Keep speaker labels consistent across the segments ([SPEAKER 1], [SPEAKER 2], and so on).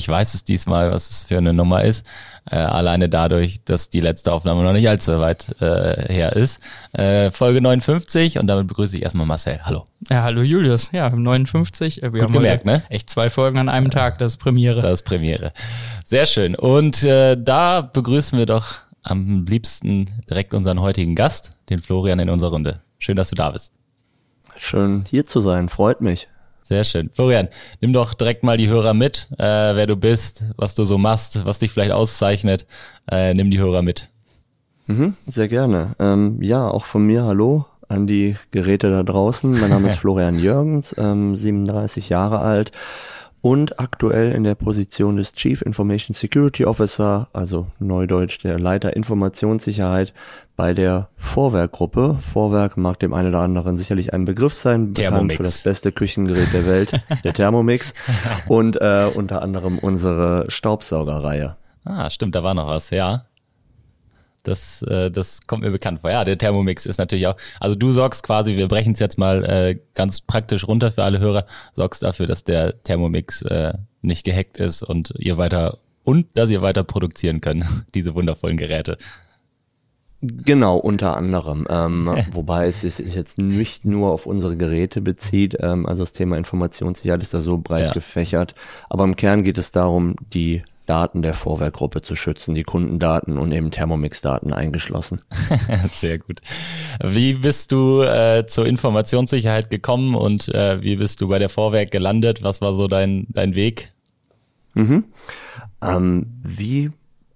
[SPEAKER 1] ich weiß es diesmal, was es für eine Nummer ist. Äh, alleine dadurch, dass die letzte Aufnahme noch nicht allzu weit äh, her ist. Äh, Folge 59 und damit begrüße ich erstmal Marcel. Hallo.
[SPEAKER 2] Ja, hallo Julius. Ja, 59. Wir
[SPEAKER 1] Gut
[SPEAKER 2] haben
[SPEAKER 1] gemerkt, ne?
[SPEAKER 2] Echt zwei Folgen an einem Tag. Das ist Premiere.
[SPEAKER 1] Das ist Premiere. Sehr schön. Und äh, da begrüßen wir doch am liebsten direkt unseren heutigen Gast, den Florian in unserer Runde. Schön, dass du da bist.
[SPEAKER 3] Schön hier zu sein, freut mich.
[SPEAKER 1] Sehr schön. Florian, nimm doch direkt mal die Hörer mit, äh, wer du bist, was du so machst, was dich vielleicht auszeichnet. Äh, nimm die Hörer mit.
[SPEAKER 3] Mhm, sehr gerne. Ähm, ja, auch von mir hallo an die Geräte da draußen. Mein Name ist Florian Jürgens, ähm, 37 Jahre alt und aktuell in der Position des Chief Information Security Officer, also Neudeutsch der Leiter Informationssicherheit bei der Vorwerk-Gruppe. Vorwerk mag dem einen oder anderen sicherlich ein Begriff sein, bekannt für das beste Küchengerät der Welt, der Thermomix und äh, unter anderem unsere Staubsaugerreihe.
[SPEAKER 1] Ah, stimmt, da war noch was, ja. Das, äh, das kommt mir bekannt vor. Ja, der Thermomix ist natürlich auch. Also du sorgst quasi, wir brechen es jetzt mal äh, ganz praktisch runter für alle Hörer, sorgst dafür, dass der Thermomix äh, nicht gehackt ist und ihr weiter und dass ihr weiter produzieren könnt, diese wundervollen Geräte.
[SPEAKER 3] Genau, unter anderem. Ähm, wobei es sich jetzt nicht nur auf unsere Geräte bezieht. Ähm, also das Thema Informationssicherheit ist da so breit ja. gefächert. Aber im Kern geht es darum, die Daten der Vorwerkgruppe zu schützen, die Kundendaten und eben Thermomix-Daten eingeschlossen.
[SPEAKER 1] Sehr gut. Wie bist du äh, zur Informationssicherheit gekommen und äh, wie bist du bei der Vorwerk gelandet? Was war so dein, dein Weg?
[SPEAKER 3] Mhm. Ähm, wie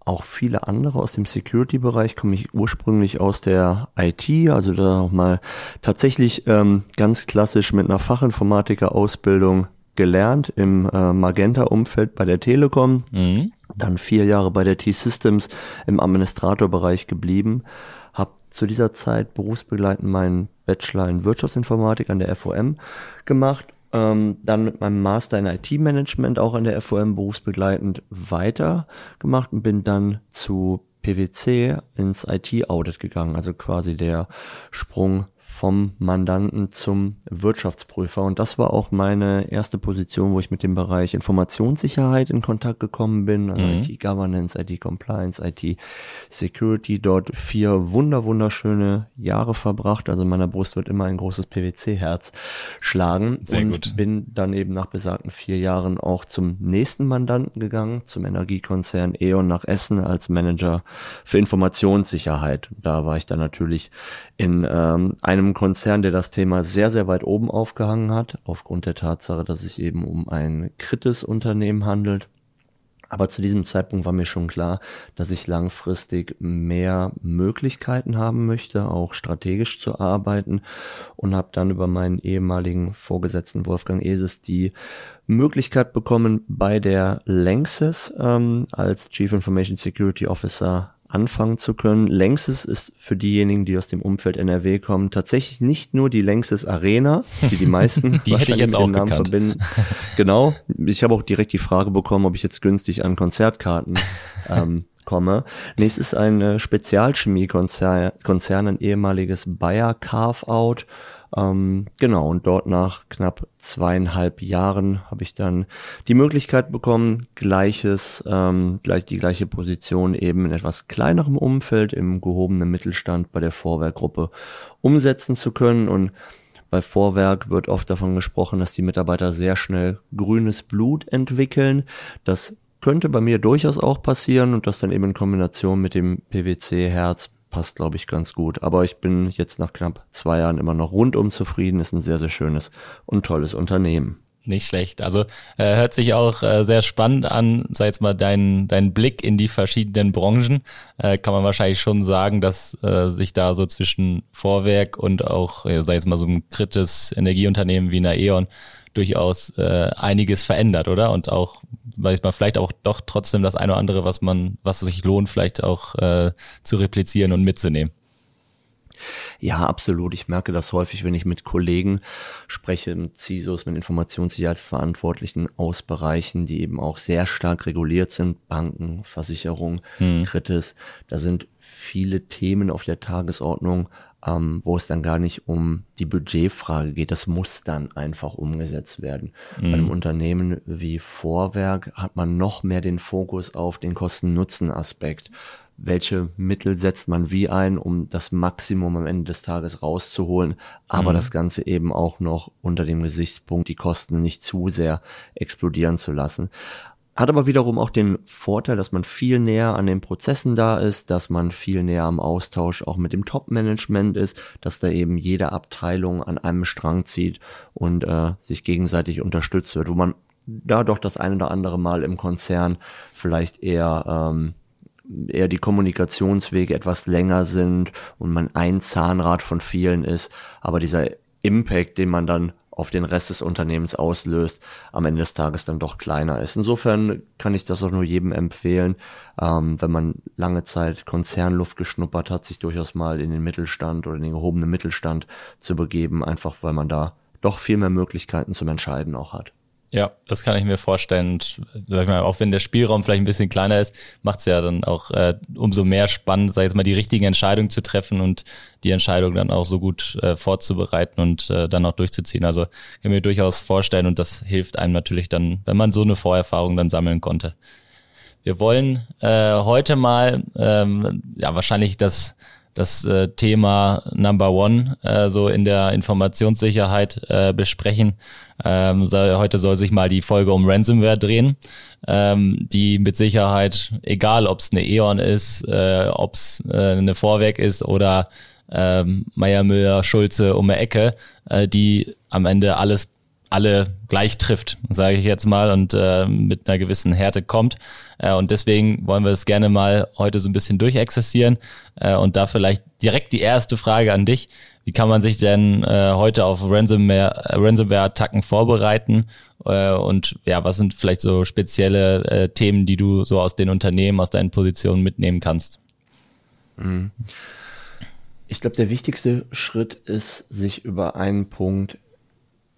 [SPEAKER 3] auch viele andere aus dem Security-Bereich komme ich ursprünglich aus der IT, also da auch mal tatsächlich ähm, ganz klassisch mit einer Fachinformatiker-Ausbildung gelernt im äh, Magenta-Umfeld bei der Telekom, mhm. Dann vier Jahre bei der T-Systems im Administratorbereich geblieben, habe zu dieser Zeit berufsbegleitend meinen Bachelor in Wirtschaftsinformatik an der FOM gemacht, ähm, dann mit meinem Master in IT-Management auch an der FOM berufsbegleitend weiter gemacht und bin dann zu PwC ins IT-Audit gegangen, also quasi der Sprung vom Mandanten zum Wirtschaftsprüfer. Und das war auch meine erste Position, wo ich mit dem Bereich Informationssicherheit in Kontakt gekommen bin, also mhm. IT-Governance, IT-Compliance, IT-Security. Dort vier wunder wunderschöne Jahre verbracht. Also in meiner Brust wird immer ein großes PwC-Herz schlagen.
[SPEAKER 1] Sehr
[SPEAKER 3] und
[SPEAKER 1] gut.
[SPEAKER 3] bin dann eben nach besagten vier Jahren auch zum nächsten Mandanten gegangen, zum Energiekonzern E.ON nach Essen als Manager für Informationssicherheit. Da war ich dann natürlich in ähm, einem Konzern, der das Thema sehr, sehr weit oben aufgehangen hat, aufgrund der Tatsache, dass es eben um ein kritis Unternehmen handelt. Aber zu diesem Zeitpunkt war mir schon klar, dass ich langfristig mehr Möglichkeiten haben möchte, auch strategisch zu arbeiten und habe dann über meinen ehemaligen Vorgesetzten Wolfgang Eses die Möglichkeit bekommen, bei der Lanxess ähm, als Chief Information Security Officer anfangen zu können. Längstes ist für diejenigen, die aus dem Umfeld NRW kommen, tatsächlich nicht nur die Längstes Arena, die die meisten
[SPEAKER 1] die hätte ich jetzt auch Namen gekannt. verbinden.
[SPEAKER 3] Genau. Ich habe auch direkt die Frage bekommen, ob ich jetzt günstig an Konzertkarten ähm, komme. Nee, es ist ein Spezialchemiekonzern, ein ehemaliges Bayer Carve-Out ähm, genau, und dort nach knapp zweieinhalb Jahren habe ich dann die Möglichkeit bekommen, gleiches, ähm, gleich die gleiche Position eben in etwas kleinerem Umfeld im gehobenen Mittelstand bei der Vorwerkgruppe umsetzen zu können. Und bei Vorwerk wird oft davon gesprochen, dass die Mitarbeiter sehr schnell grünes Blut entwickeln. Das könnte bei mir durchaus auch passieren und das dann eben in Kombination mit dem PwC-Herz passt, glaube ich, ganz gut. Aber ich bin jetzt nach knapp zwei Jahren immer noch rundum zufrieden. Ist ein sehr, sehr schönes und tolles Unternehmen.
[SPEAKER 1] Nicht schlecht. Also äh, hört sich auch äh, sehr spannend an, sei jetzt mal dein, dein Blick in die verschiedenen Branchen. Äh, kann man wahrscheinlich schon sagen, dass äh, sich da so zwischen Vorwerk und auch, äh, sei jetzt mal so ein kritisches Energieunternehmen wie einer E.ON durchaus äh, einiges verändert, oder? Und auch, weiß man vielleicht auch doch trotzdem das eine oder andere, was man, was sich lohnt, vielleicht auch äh, zu replizieren und mitzunehmen.
[SPEAKER 3] Ja, absolut. Ich merke das häufig, wenn ich mit Kollegen spreche, mit CISOs, mit Informationssicherheitsverantwortlichen aus Bereichen, die eben auch sehr stark reguliert sind, Banken, Versicherungen, hm. Kritis. Da sind viele Themen auf der Tagesordnung, ähm, wo es dann gar nicht um die Budgetfrage geht. Das muss dann einfach umgesetzt werden. Mhm. Bei einem Unternehmen wie Vorwerk hat man noch mehr den Fokus auf den Kosten-Nutzen-Aspekt welche Mittel setzt man wie ein, um das Maximum am Ende des Tages rauszuholen, aber mhm. das Ganze eben auch noch unter dem Gesichtspunkt, die Kosten nicht zu sehr explodieren zu lassen. Hat aber wiederum auch den Vorteil, dass man viel näher an den Prozessen da ist, dass man viel näher am Austausch auch mit dem Top-Management ist, dass da eben jede Abteilung an einem Strang zieht und äh, sich gegenseitig unterstützt wird, wo man da doch das ein oder andere Mal im Konzern vielleicht eher ähm, eher die Kommunikationswege etwas länger sind und man ein Zahnrad von vielen ist, aber dieser Impact, den man dann auf den Rest des Unternehmens auslöst, am Ende des Tages dann doch kleiner ist. Insofern kann ich das auch nur jedem empfehlen, ähm, wenn man lange Zeit Konzernluft geschnuppert hat, sich durchaus mal in den Mittelstand oder in den gehobenen Mittelstand zu begeben, einfach weil man da doch viel mehr Möglichkeiten zum Entscheiden auch hat.
[SPEAKER 1] Ja, das kann ich mir vorstellen. Und sag mal, auch wenn der Spielraum vielleicht ein bisschen kleiner ist, macht es ja dann auch äh, umso mehr spannend, sag ich jetzt mal, die richtigen Entscheidungen zu treffen und die Entscheidung dann auch so gut äh, vorzubereiten und äh, dann auch durchzuziehen. Also kann ich mir durchaus vorstellen und das hilft einem natürlich dann, wenn man so eine Vorerfahrung dann sammeln konnte. Wir wollen äh, heute mal ähm, ja wahrscheinlich das das äh, Thema Number One äh, so in der Informationssicherheit äh, besprechen. Ähm, soll, heute soll sich mal die Folge um Ransomware drehen, ähm, die mit Sicherheit, egal ob es eine E.ON ist, äh, ob es äh, eine Vorwerk ist oder ähm, Meier Müller Schulze um die Ecke, äh, die am Ende alles alle gleich trifft, sage ich jetzt mal, und äh, mit einer gewissen Härte kommt. Äh, und deswegen wollen wir es gerne mal heute so ein bisschen durchexerzieren. Äh, und da vielleicht direkt die erste Frage an dich. Wie kann man sich denn äh, heute auf Ransomware-Attacken Ransomware vorbereiten? Äh, und ja, was sind vielleicht so spezielle äh, Themen, die du so aus den Unternehmen, aus deinen Positionen mitnehmen kannst?
[SPEAKER 3] Mhm. Ich glaube, der wichtigste Schritt ist, sich über einen Punkt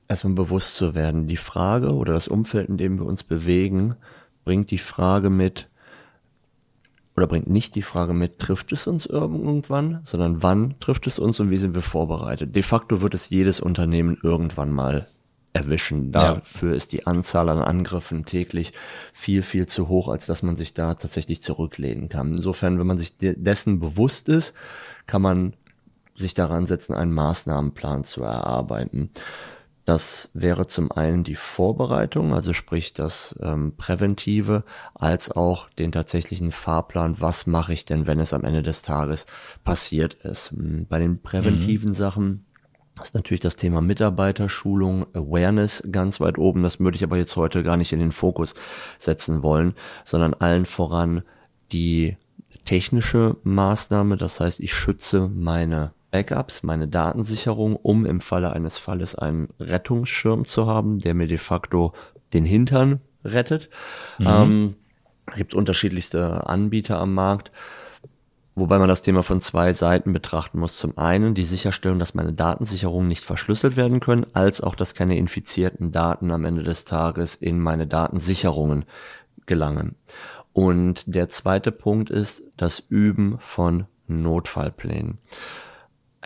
[SPEAKER 3] erstmal bewusst zu werden. Die Frage oder das Umfeld, in dem wir uns bewegen, bringt die Frage mit, oder bringt nicht die Frage mit, trifft es uns irgendwann, sondern wann trifft es uns und wie sind wir vorbereitet. De facto wird es jedes Unternehmen irgendwann mal erwischen. Dafür ja. ist die Anzahl an Angriffen täglich viel, viel zu hoch, als dass man sich da tatsächlich zurücklehnen kann. Insofern, wenn man sich dessen bewusst ist, kann man sich daran setzen, einen Maßnahmenplan zu erarbeiten. Das wäre zum einen die Vorbereitung, also sprich das ähm, Präventive, als auch den tatsächlichen Fahrplan, was mache ich denn, wenn es am Ende des Tages passiert ist. Hm, bei den präventiven mhm. Sachen ist natürlich das Thema Mitarbeiterschulung, Awareness ganz weit oben. Das würde ich aber jetzt heute gar nicht in den Fokus setzen wollen, sondern allen voran die technische Maßnahme. Das heißt, ich schütze meine Backups, meine Datensicherung, um im Falle eines Falles einen Rettungsschirm zu haben, der mir de facto den Hintern rettet. Mhm. Ähm, gibt unterschiedlichste Anbieter am Markt, wobei man das Thema von zwei Seiten betrachten muss. Zum einen die Sicherstellung, dass meine Datensicherungen nicht verschlüsselt werden können, als auch, dass keine infizierten Daten am Ende des Tages in meine Datensicherungen gelangen. Und der zweite Punkt ist das Üben von Notfallplänen.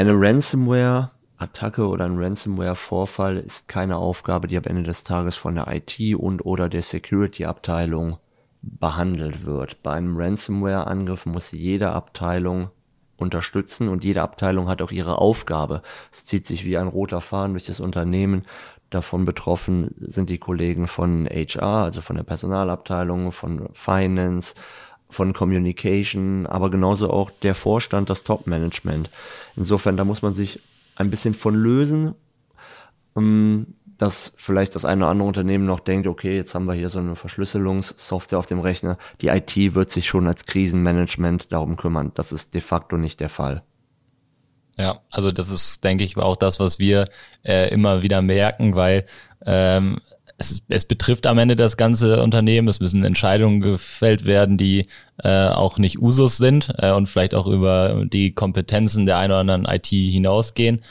[SPEAKER 3] Eine Ransomware-Attacke oder ein Ransomware-Vorfall ist keine Aufgabe, die am Ende des Tages von der IT und oder der Security-Abteilung behandelt wird. Bei einem Ransomware-Angriff muss jede Abteilung unterstützen und jede Abteilung hat auch ihre Aufgabe. Es zieht sich wie ein roter Faden durch das Unternehmen. Davon betroffen sind die Kollegen von HR, also von der Personalabteilung, von Finance, von Communication, aber genauso auch der Vorstand, das Top-Management. Insofern, da muss man sich ein bisschen von lösen, um, dass vielleicht das eine oder andere Unternehmen noch denkt, okay, jetzt haben wir hier so eine Verschlüsselungssoftware auf dem Rechner. Die IT wird sich schon als Krisenmanagement darum kümmern. Das ist de facto nicht der Fall.
[SPEAKER 1] Ja, also das ist, denke ich, auch das, was wir äh, immer wieder merken, weil ähm, es, es betrifft am Ende das ganze Unternehmen. Es müssen Entscheidungen gefällt werden, die äh, auch nicht Usus sind äh, und vielleicht auch über die Kompetenzen der einen oder anderen IT hinausgehen.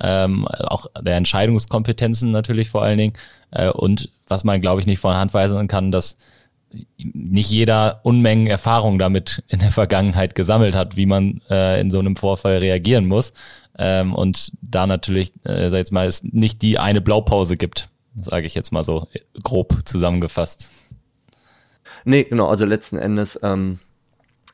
[SPEAKER 1] Ähm, auch der Entscheidungskompetenzen natürlich vor allen Dingen. Äh, und was man, glaube ich, nicht von Hand weisen kann, dass nicht jeder Unmengen Erfahrung damit in der Vergangenheit gesammelt hat, wie man äh, in so einem Vorfall reagieren muss. Ähm, und da natürlich, äh, sag jetzt mal, es nicht die eine Blaupause gibt, sage ich jetzt mal so grob zusammengefasst.
[SPEAKER 3] Nee, genau, also letzten Endes ähm,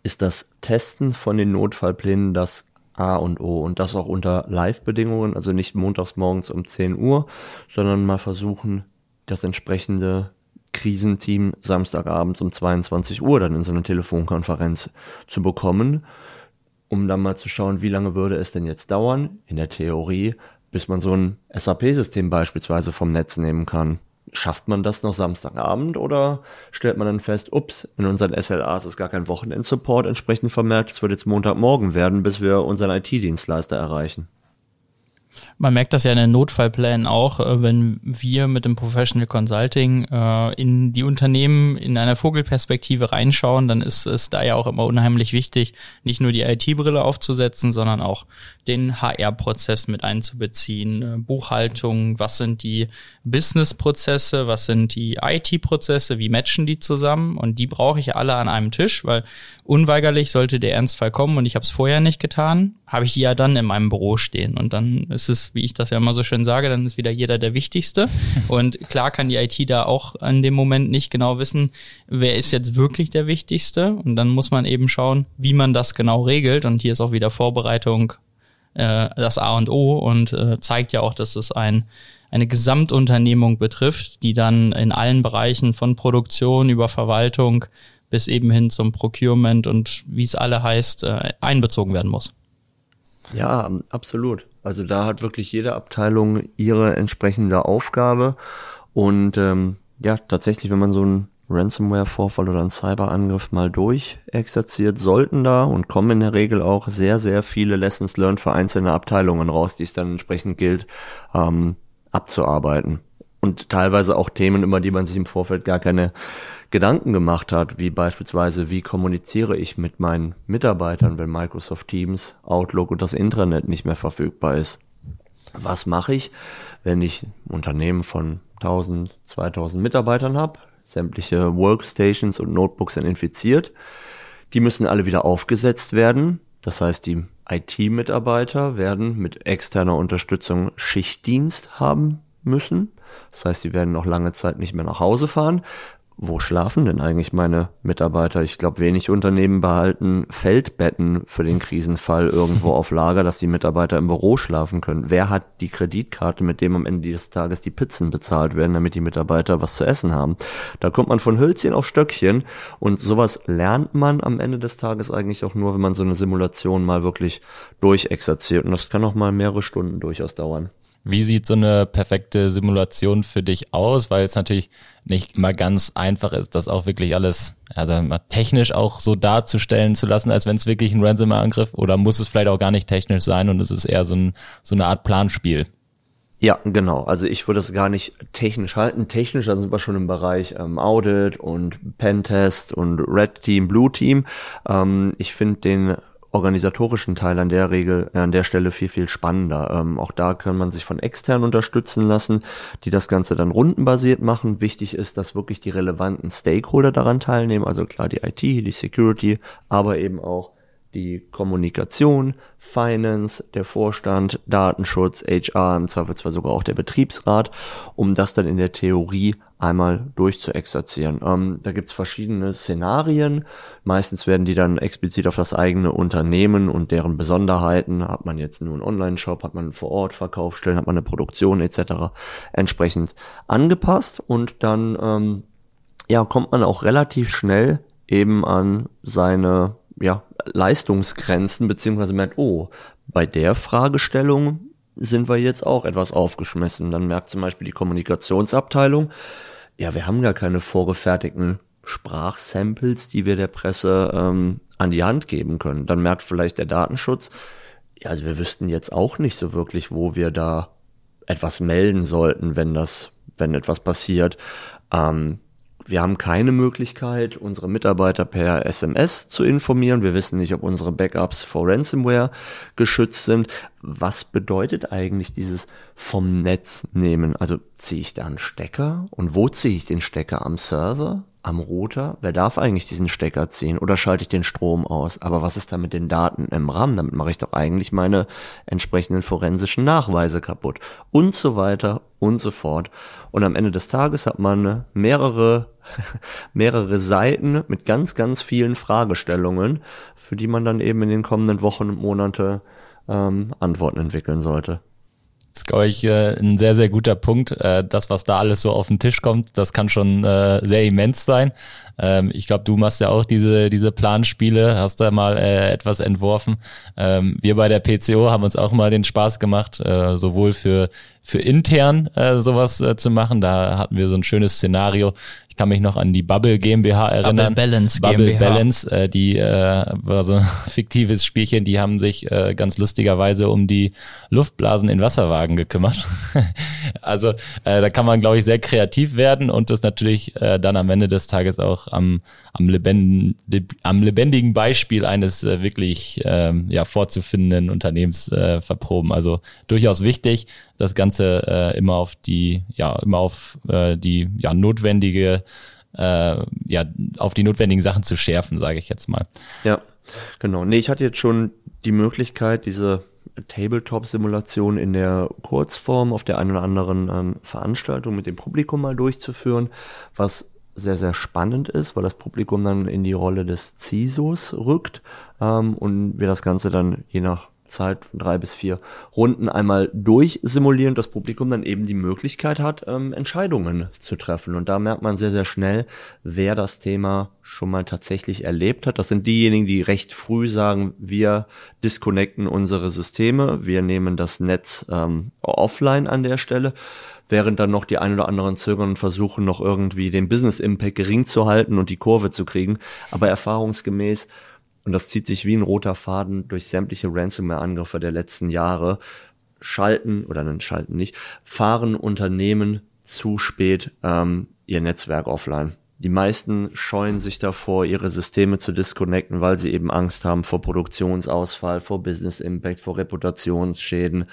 [SPEAKER 3] ist das Testen von den Notfallplänen das A und O und das auch unter Live-Bedingungen, also nicht montags morgens um 10 Uhr, sondern mal versuchen, das entsprechende Krisenteam Samstagabends um 22 Uhr dann in so eine Telefonkonferenz zu bekommen, um dann mal zu schauen, wie lange würde es denn jetzt dauern, in der Theorie, bis man so ein SAP-System beispielsweise vom Netz nehmen kann. Schafft man das noch Samstagabend oder stellt man dann fest, ups, in unseren SLAs ist gar kein Wochenendsupport entsprechend vermerkt, es wird jetzt Montagmorgen werden, bis wir unseren IT-Dienstleister erreichen?
[SPEAKER 2] Man merkt das ja in den Notfallplänen auch, äh, wenn wir mit dem Professional Consulting äh, in die Unternehmen in einer Vogelperspektive reinschauen, dann ist es da ja auch immer unheimlich wichtig, nicht nur die IT-Brille aufzusetzen, sondern auch den HR-Prozess mit einzubeziehen, äh, Buchhaltung, was sind die Business-Prozesse, was sind die IT-Prozesse, wie matchen die zusammen? Und die brauche ich alle an einem Tisch, weil unweigerlich sollte der Ernstfall kommen und ich habe es vorher nicht getan, habe ich die ja dann in meinem Büro stehen. Und dann ist es, wie ich das ja immer so schön sage, dann ist wieder jeder der Wichtigste und klar kann die IT da auch an dem Moment nicht genau wissen, wer ist jetzt wirklich der Wichtigste und dann muss man eben schauen, wie man das genau regelt und hier ist auch wieder Vorbereitung äh, das A und O und äh, zeigt ja auch, dass es ein, eine Gesamtunternehmung betrifft, die dann in allen Bereichen von Produktion über Verwaltung bis eben hin zum Procurement und wie es alle heißt, äh, einbezogen werden muss.
[SPEAKER 3] Ja, absolut. Also da hat wirklich jede Abteilung ihre entsprechende Aufgabe und ähm, ja, tatsächlich, wenn man so ein Ransomware-Vorfall oder ein Cyberangriff mal durchexerziert, sollten da und kommen in der Regel auch sehr, sehr viele Lessons learned für einzelne Abteilungen raus, die es dann entsprechend gilt ähm, abzuarbeiten. Und teilweise auch Themen, über die man sich im Vorfeld gar keine Gedanken gemacht hat, wie beispielsweise, wie kommuniziere ich mit meinen Mitarbeitern, wenn Microsoft Teams, Outlook und das Intranet nicht mehr verfügbar ist. Was mache ich, wenn ich Unternehmen von 1000, 2000 Mitarbeitern habe? Sämtliche Workstations und Notebooks sind infiziert. Die müssen alle wieder aufgesetzt werden. Das heißt, die IT-Mitarbeiter werden mit externer Unterstützung Schichtdienst haben müssen. Das heißt, sie werden noch lange Zeit nicht mehr nach Hause fahren, wo schlafen denn eigentlich meine Mitarbeiter? Ich glaube, wenig Unternehmen behalten Feldbetten für den Krisenfall irgendwo auf Lager, dass die Mitarbeiter im Büro schlafen können. Wer hat die Kreditkarte, mit dem am Ende des Tages die Pizzen bezahlt werden, damit die Mitarbeiter was zu essen haben? Da kommt man von Hölzchen auf Stöckchen und sowas lernt man am Ende des Tages eigentlich auch nur, wenn man so eine Simulation mal wirklich durchexerziert. Und das kann auch mal mehrere Stunden durchaus dauern.
[SPEAKER 1] Wie sieht so eine perfekte Simulation für dich aus? Weil es natürlich nicht immer ganz einfach ist, das auch wirklich alles also technisch auch so darzustellen zu lassen, als wenn es wirklich ein Ransomware-Angriff oder muss es vielleicht auch gar nicht technisch sein und es ist eher so, ein, so eine Art Planspiel.
[SPEAKER 3] Ja, genau. Also ich würde es gar nicht technisch halten. Technisch, dann sind wir schon im Bereich ähm, Audit und Pentest und Red Team, Blue Team. Ähm, ich finde den organisatorischen Teil an der Regel, äh, an der Stelle viel, viel spannender. Ähm, auch da kann man sich von extern unterstützen lassen, die das Ganze dann rundenbasiert machen. Wichtig ist, dass wirklich die relevanten Stakeholder daran teilnehmen, also klar die IT, die Security, aber eben auch die Kommunikation, Finance, der Vorstand, Datenschutz, HR, im Zweifelsfall sogar auch der Betriebsrat, um das dann in der Theorie einmal durchzuexerzieren. Ähm, da gibt's verschiedene Szenarien. Meistens werden die dann explizit auf das eigene Unternehmen und deren Besonderheiten, hat man jetzt nur einen Online-Shop, hat man einen Vor-Ort-Verkaufsstellen, hat man eine Produktion etc. entsprechend angepasst und dann ähm, ja, kommt man auch relativ schnell eben an seine ja, Leistungsgrenzen, beziehungsweise merkt, oh, bei der Fragestellung sind wir jetzt auch etwas aufgeschmissen. Dann merkt zum Beispiel die Kommunikationsabteilung, ja, wir haben gar keine vorgefertigten Sprachsamples, die wir der Presse ähm, an die Hand geben können. Dann merkt vielleicht der Datenschutz, Ja, also wir wüssten jetzt auch nicht so wirklich, wo wir da etwas melden sollten, wenn das, wenn etwas passiert. Ähm, wir haben keine Möglichkeit, unsere Mitarbeiter per SMS zu informieren. Wir wissen nicht, ob unsere Backups vor Ransomware geschützt sind. Was bedeutet eigentlich dieses vom Netz nehmen? Also ziehe ich da einen Stecker? Und wo ziehe ich den Stecker? Am Server? Am Router, wer darf eigentlich diesen Stecker ziehen oder schalte ich den Strom aus? Aber was ist da mit den Daten im RAM? Damit mache ich doch eigentlich meine entsprechenden forensischen Nachweise kaputt und so weiter und so fort. Und am Ende des Tages hat man mehrere, mehrere Seiten mit ganz, ganz vielen Fragestellungen, für die man dann eben in den kommenden Wochen und Monate ähm, Antworten entwickeln sollte.
[SPEAKER 1] Das ist, glaube ich, äh, ein sehr, sehr guter Punkt. Äh, das, was da alles so auf den Tisch kommt, das kann schon äh, sehr immens sein. Ähm, ich glaube, du machst ja auch diese, diese Planspiele, hast da mal etwas entworfen. Ähm, wir bei der PCO haben uns auch mal den Spaß gemacht, sowohl für für intern sowas zu machen. Da hatten wir so ein schönes Szenario. Ich kann mich noch an die Bubble GmbH erinnern.
[SPEAKER 2] Bubble Balance
[SPEAKER 1] Bubble GmbH. Balance, äh, die äh, war so ein fiktives Spielchen. Die haben sich äh, ganz lustigerweise um die Luftblasen in Wasserwagen gekümmert. also äh, da kann man, glaube ich, sehr kreativ werden und das natürlich äh, dann am Ende des Tages auch am, am, lebend, am lebendigen Beispiel eines äh, wirklich äh, ja, vorzufindenden Unternehmens äh, verproben. Also durchaus wichtig das Ganze äh, immer auf die, ja, immer auf äh, die ja, notwendige, äh, ja, auf die notwendigen Sachen zu schärfen, sage ich jetzt mal.
[SPEAKER 3] Ja, genau. Nee, ich hatte jetzt schon die Möglichkeit, diese Tabletop-Simulation in der Kurzform auf der einen oder anderen ähm, Veranstaltung mit dem Publikum mal durchzuführen, was sehr, sehr spannend ist, weil das Publikum dann in die Rolle des CISOs rückt ähm, und wir das Ganze dann je nach Zeit von drei bis vier Runden einmal durchsimulieren, das Publikum dann eben die Möglichkeit hat, ähm, Entscheidungen zu treffen. Und da merkt man sehr, sehr schnell, wer das Thema schon mal tatsächlich erlebt hat. Das sind diejenigen, die recht früh sagen, wir disconnecten unsere Systeme, wir nehmen das Netz ähm, offline an der Stelle während dann noch die ein oder anderen zögern und versuchen noch irgendwie den Business Impact gering zu halten und die Kurve zu kriegen. Aber erfahrungsgemäß und das zieht sich wie ein roter Faden durch sämtliche Ransomware-Angriffe der letzten Jahre, schalten oder dann schalten nicht, fahren Unternehmen zu spät ähm, ihr Netzwerk offline. Die meisten scheuen sich davor, ihre Systeme zu disconnecten, weil sie eben Angst haben vor Produktionsausfall, vor Business Impact, vor Reputationsschäden.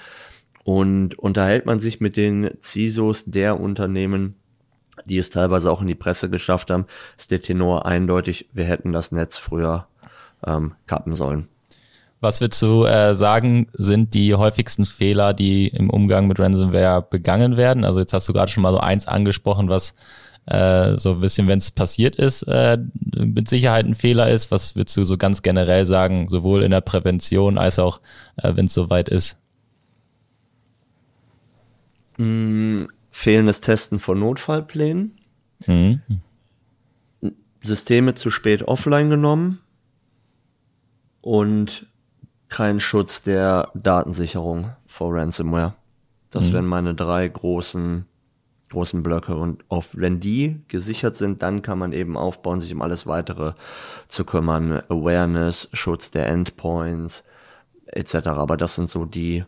[SPEAKER 3] Und unterhält man sich mit den CISOs der Unternehmen, die es teilweise auch in die Presse geschafft haben, ist der Tenor eindeutig, wir hätten das Netz früher ähm, kappen sollen.
[SPEAKER 1] Was würdest du äh, sagen, sind die häufigsten Fehler, die im Umgang mit Ransomware begangen werden? Also jetzt hast du gerade schon mal so eins angesprochen, was äh, so ein bisschen, wenn es passiert ist, äh, mit Sicherheit ein Fehler ist. Was würdest du so ganz generell sagen, sowohl in der Prävention als auch, äh, wenn es soweit ist?
[SPEAKER 3] Mm, fehlendes Testen von Notfallplänen. Mhm. Systeme zu spät offline genommen und kein Schutz der Datensicherung vor Ransomware. Das mhm. wären meine drei großen großen Blöcke und auf, wenn die gesichert sind, dann kann man eben aufbauen, sich um alles weitere zu kümmern. Awareness, Schutz der Endpoints, etc. Aber das sind so die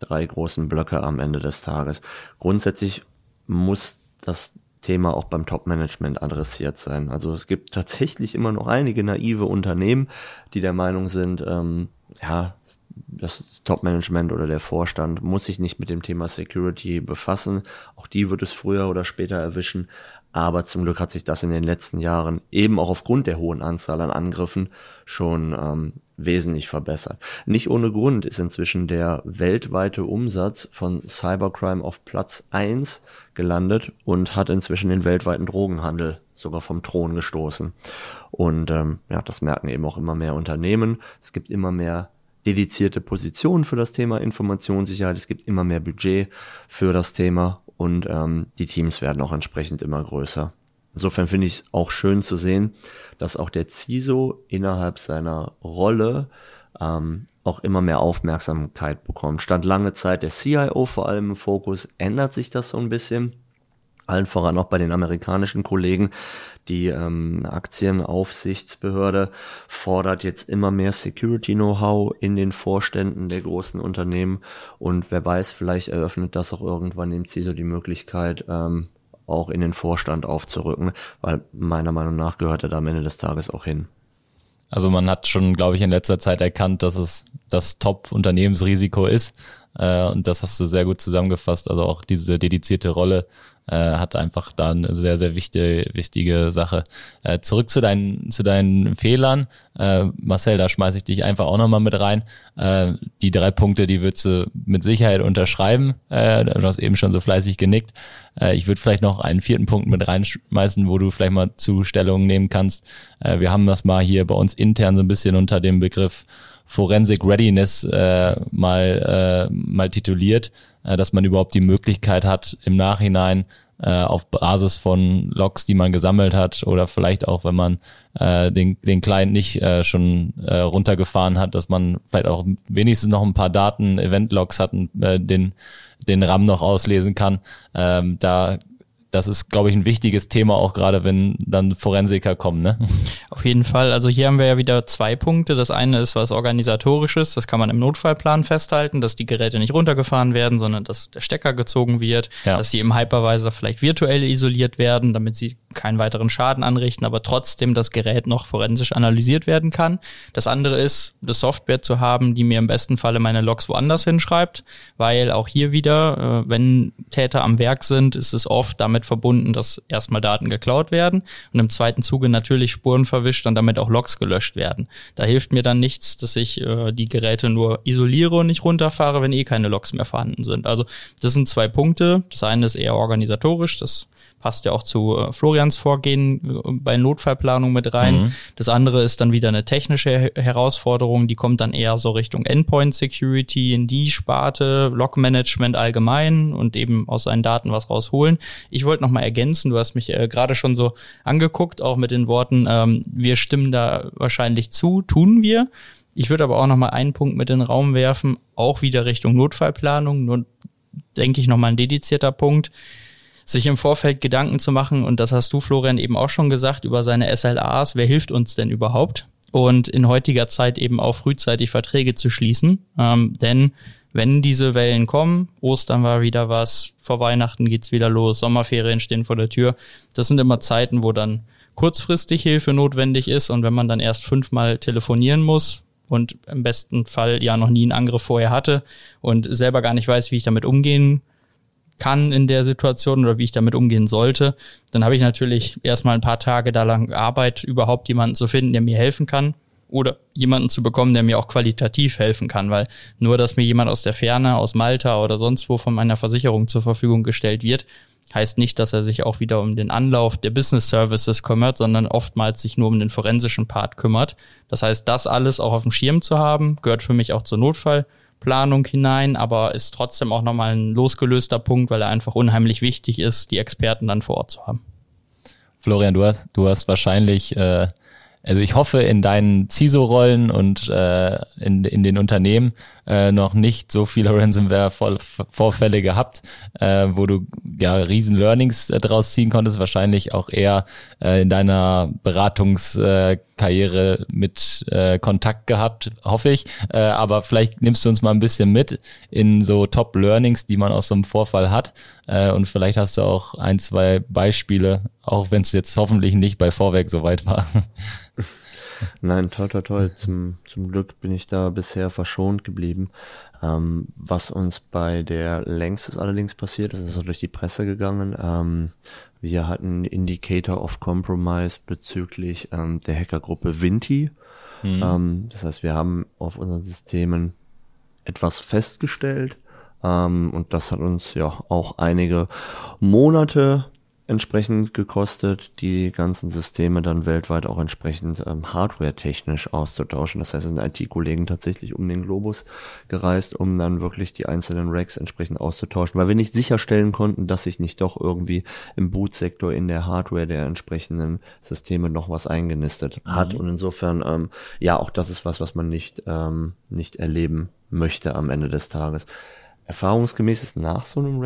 [SPEAKER 3] drei großen Blöcke am Ende des Tages. Grundsätzlich muss das Thema auch beim Top-Management adressiert sein. Also es gibt tatsächlich immer noch einige naive Unternehmen, die der Meinung sind, ähm, ja, das Top-Management oder der Vorstand muss sich nicht mit dem Thema Security befassen. Auch die wird es früher oder später erwischen. Aber zum Glück hat sich das in den letzten Jahren eben auch aufgrund der hohen Anzahl an Angriffen schon ähm, wesentlich verbessert. Nicht ohne Grund ist inzwischen der weltweite Umsatz von Cybercrime auf Platz eins gelandet und hat inzwischen den weltweiten Drogenhandel sogar vom Thron gestoßen. Und ähm, ja, das merken eben auch immer mehr Unternehmen. Es gibt immer mehr dedizierte Positionen für das Thema Informationssicherheit. Es gibt immer mehr Budget für das Thema und ähm, die Teams werden auch entsprechend immer größer. Insofern finde ich es auch schön zu sehen, dass auch der CISO innerhalb seiner Rolle ähm, auch immer mehr Aufmerksamkeit bekommt. Stand lange Zeit der CIO vor allem im Fokus, ändert sich das so ein bisschen. allen voran auch bei den amerikanischen Kollegen. Die ähm, Aktienaufsichtsbehörde fordert jetzt immer mehr Security-Know-how in den Vorständen der großen Unternehmen und wer weiß, vielleicht eröffnet das auch irgendwann dem CISO die Möglichkeit, ähm, auch in den Vorstand aufzurücken, weil meiner Meinung nach gehört er da am Ende des Tages auch hin.
[SPEAKER 1] Also man hat schon, glaube ich, in letzter Zeit erkannt, dass es das Top-Unternehmensrisiko ist. Äh, und das hast du sehr gut zusammengefasst. Also auch diese dedizierte Rolle äh, hat einfach da eine sehr, sehr wichtige, wichtige Sache. Äh, zurück zu deinen, zu deinen Fehlern. Äh, Marcel, da schmeiße ich dich einfach auch nochmal mit rein. Äh, die drei Punkte, die würdest du mit Sicherheit unterschreiben. Äh, du hast eben schon so fleißig genickt. Äh, ich würde vielleicht noch einen vierten Punkt mit reinschmeißen, wo du vielleicht mal Zustellung nehmen kannst. Äh, wir haben das mal hier bei uns intern so ein bisschen unter dem Begriff Forensic Readiness äh, mal, äh, mal tituliert, äh, dass man überhaupt die Möglichkeit hat, im Nachhinein äh, auf Basis von Logs, die man gesammelt hat oder vielleicht auch, wenn man äh, den, den Client nicht äh, schon äh, runtergefahren hat, dass man vielleicht auch wenigstens noch ein paar Daten, Event-Logs hat äh, den, den RAM noch auslesen kann. Ähm, da das ist, glaube ich, ein wichtiges Thema, auch gerade wenn dann Forensiker kommen. Ne?
[SPEAKER 2] Auf jeden Fall. Also hier haben wir ja wieder zwei Punkte. Das eine ist was organisatorisches. Das kann man im Notfallplan festhalten, dass die Geräte nicht runtergefahren werden, sondern dass der Stecker gezogen wird, ja. dass sie im Hypervisor vielleicht virtuell isoliert werden, damit sie keinen weiteren Schaden anrichten, aber trotzdem das Gerät noch forensisch analysiert werden kann. Das andere ist, eine Software zu haben, die mir im besten Falle meine Logs woanders hinschreibt, weil auch hier wieder, äh, wenn Täter am Werk sind, ist es oft damit verbunden, dass erstmal Daten geklaut werden und im zweiten Zuge natürlich Spuren verwischt und damit auch Logs gelöscht werden. Da hilft mir dann nichts, dass ich äh, die Geräte nur isoliere und nicht runterfahre, wenn eh keine Logs mehr vorhanden sind. Also das sind zwei Punkte. Das eine ist eher organisatorisch, das passt ja auch zu äh, Florians Vorgehen äh, bei Notfallplanung mit rein. Mhm. Das andere ist dann wieder eine technische Herausforderung, die kommt dann eher so Richtung Endpoint Security in die Sparte, Log Management allgemein und eben aus seinen Daten was rausholen. Ich wollte noch mal ergänzen, du hast mich äh, gerade schon so angeguckt, auch mit den Worten, ähm, wir stimmen da wahrscheinlich zu, tun wir. Ich würde aber auch noch mal einen Punkt mit in den Raum werfen, auch wieder Richtung Notfallplanung, nur denke ich noch mal ein dedizierter Punkt sich im Vorfeld Gedanken zu machen, und das hast du, Florian, eben auch schon gesagt, über seine SLAs, wer hilft uns denn überhaupt? Und in heutiger Zeit eben auch frühzeitig Verträge zu schließen. Ähm, denn wenn diese Wellen kommen, Ostern war wieder was, vor Weihnachten geht's wieder los, Sommerferien stehen vor der Tür, das sind immer Zeiten, wo dann kurzfristig Hilfe notwendig ist und wenn man dann erst fünfmal telefonieren muss und im besten Fall ja noch nie einen Angriff vorher hatte und selber gar nicht weiß, wie ich damit umgehen kann in der Situation oder wie ich damit umgehen sollte, dann habe ich natürlich erstmal ein paar Tage da lang Arbeit, überhaupt jemanden zu finden, der mir helfen kann oder jemanden zu bekommen, der mir auch qualitativ helfen kann, weil nur, dass mir jemand aus der Ferne, aus Malta oder sonst wo von meiner Versicherung zur Verfügung gestellt wird, heißt nicht, dass er sich auch wieder um den Anlauf der Business Services kümmert, sondern oftmals sich nur um den forensischen Part kümmert. Das heißt, das alles auch auf dem Schirm zu haben, gehört für mich auch zur Notfall Planung hinein, aber ist trotzdem auch nochmal ein losgelöster Punkt, weil er einfach unheimlich wichtig ist, die Experten dann vor Ort zu haben.
[SPEAKER 1] Florian, du hast, du hast wahrscheinlich äh, also ich hoffe in deinen CISO-Rollen und äh, in, in den Unternehmen äh, noch nicht so viele Ransomware-Vorfälle gehabt, äh, wo du ja riesen Learnings äh, draus ziehen konntest, wahrscheinlich auch eher äh, in deiner Beratungskarriere äh, mit äh, Kontakt gehabt, hoffe ich. Äh, aber vielleicht nimmst du uns mal ein bisschen mit in so Top-Learnings, die man aus so einem Vorfall hat. Äh, und vielleicht hast du auch ein, zwei Beispiele, auch wenn es jetzt hoffentlich nicht bei Vorwerk so weit war.
[SPEAKER 3] Nein, toll, toll, toll. Zum, zum Glück bin ich da bisher verschont geblieben. Ähm, was uns bei der längstes allerdings passiert, das ist auch durch die Presse gegangen. Ähm, wir hatten Indicator of Compromise bezüglich ähm, der Hackergruppe Vinti. Mhm. Ähm, das heißt, wir haben auf unseren Systemen etwas festgestellt. Ähm, und das hat uns ja auch einige Monate entsprechend gekostet, die ganzen Systeme dann weltweit auch entsprechend ähm, hardware-technisch auszutauschen. Das heißt, es sind IT-Kollegen tatsächlich um den Globus gereist, um dann wirklich die einzelnen Racks entsprechend auszutauschen, weil wir nicht sicherstellen konnten, dass sich nicht doch irgendwie im Bootsektor in der Hardware der entsprechenden Systeme noch was eingenistet hat. Mhm. Und insofern, ähm, ja, auch das ist was, was man nicht, ähm, nicht erleben möchte am Ende des Tages. erfahrungsgemäß ist nach so einem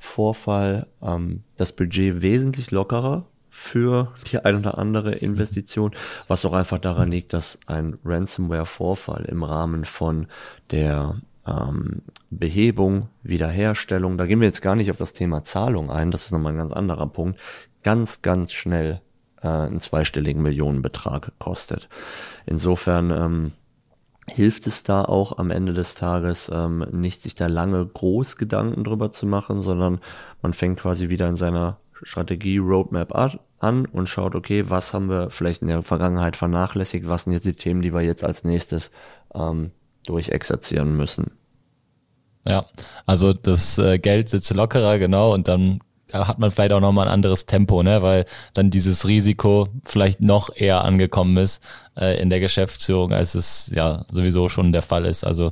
[SPEAKER 3] Ransomware-Vorfall ähm, das Budget wesentlich lockerer für die ein oder andere Investition, was auch einfach daran liegt, dass ein Ransomware-Vorfall im Rahmen von der ähm, Behebung, Wiederherstellung, da gehen wir jetzt gar nicht auf das Thema Zahlung ein, das ist nochmal ein ganz anderer Punkt, ganz, ganz schnell äh, einen zweistelligen Millionenbetrag kostet. Insofern ähm, hilft es da auch am Ende des Tages ähm, nicht, sich da lange groß Gedanken drüber zu machen, sondern man fängt quasi wieder in seiner Strategie Roadmap an und schaut, okay, was haben wir vielleicht in der Vergangenheit vernachlässigt, was sind jetzt die Themen, die wir jetzt als nächstes ähm, durchexerzieren müssen.
[SPEAKER 1] Ja, also das äh, Geld sitzt lockerer, genau, und dann hat man vielleicht auch nochmal ein anderes Tempo, ne, weil dann dieses Risiko vielleicht noch eher angekommen ist äh, in der Geschäftsführung, als es ja sowieso schon der Fall ist. Also